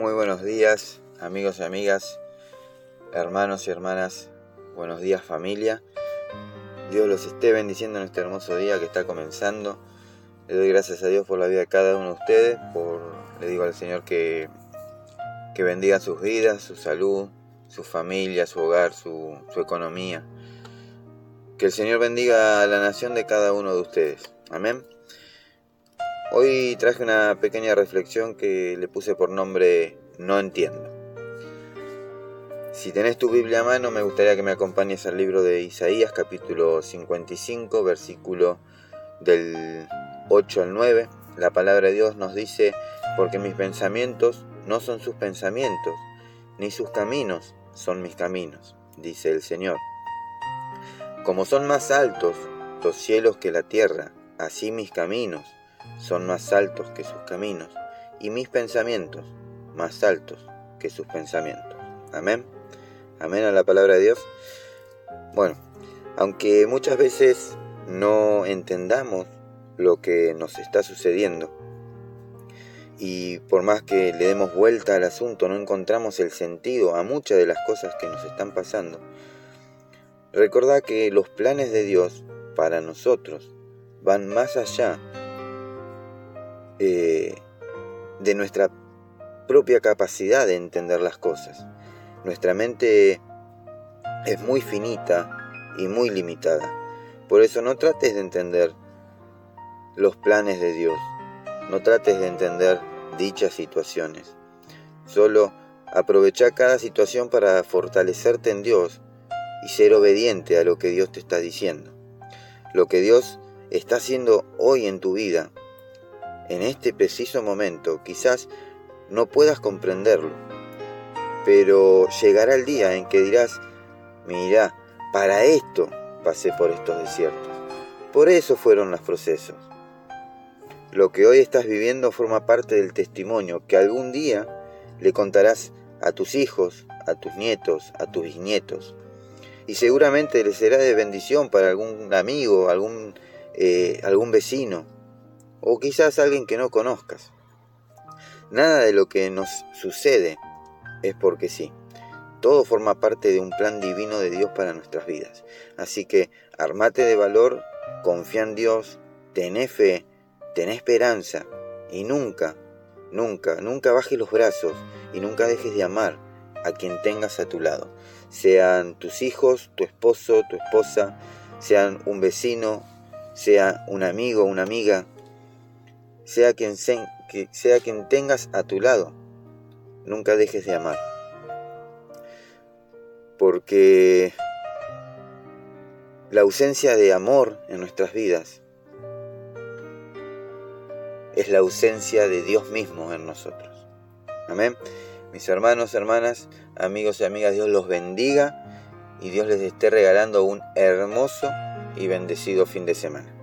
Muy buenos días, amigos y amigas, hermanos y hermanas. Buenos días, familia. Dios los esté bendiciendo en este hermoso día que está comenzando. Le doy gracias a Dios por la vida de cada uno de ustedes. Por, le digo al Señor que, que bendiga sus vidas, su salud, su familia, su hogar, su, su economía. Que el Señor bendiga a la nación de cada uno de ustedes. Amén. Hoy traje una pequeña reflexión que le puse por nombre No entiendo. Si tenés tu Biblia a mano, me gustaría que me acompañes al libro de Isaías, capítulo 55, versículo del 8 al 9. La palabra de Dios nos dice, porque mis pensamientos no son sus pensamientos, ni sus caminos son mis caminos, dice el Señor. Como son más altos los cielos que la tierra, así mis caminos son más altos que sus caminos, y mis pensamientos más altos que sus pensamientos. Amén. Amén a la palabra de Dios. Bueno, aunque muchas veces no entendamos lo que nos está sucediendo, y por más que le demos vuelta al asunto, no encontramos el sentido a muchas de las cosas que nos están pasando, recordad que los planes de Dios para nosotros van más allá eh, de nuestra propia capacidad de entender las cosas. Nuestra mente es muy finita y muy limitada. Por eso no trates de entender los planes de Dios. No trates de entender dichas situaciones. Solo aprovecha cada situación para fortalecerte en Dios y ser obediente a lo que Dios te está diciendo. Lo que Dios está haciendo hoy en tu vida en este preciso momento quizás no puedas comprenderlo, pero llegará el día en que dirás, mira, para esto pasé por estos desiertos. Por eso fueron los procesos. Lo que hoy estás viviendo forma parte del testimonio que algún día le contarás a tus hijos, a tus nietos, a tus bisnietos. Y seguramente le será de bendición para algún amigo, algún, eh, algún vecino, o quizás alguien que no conozcas. Nada de lo que nos sucede es porque sí. Todo forma parte de un plan divino de Dios para nuestras vidas. Así que armate de valor, confía en Dios, ten fe, ten esperanza y nunca, nunca, nunca bajes los brazos y nunca dejes de amar a quien tengas a tu lado. Sean tus hijos, tu esposo, tu esposa, sean un vecino, sea un amigo, una amiga, sea quien, sea quien tengas a tu lado, nunca dejes de amar. Porque la ausencia de amor en nuestras vidas es la ausencia de Dios mismo en nosotros. Amén. Mis hermanos, hermanas, amigos y amigas, Dios los bendiga y Dios les esté regalando un hermoso y bendecido fin de semana.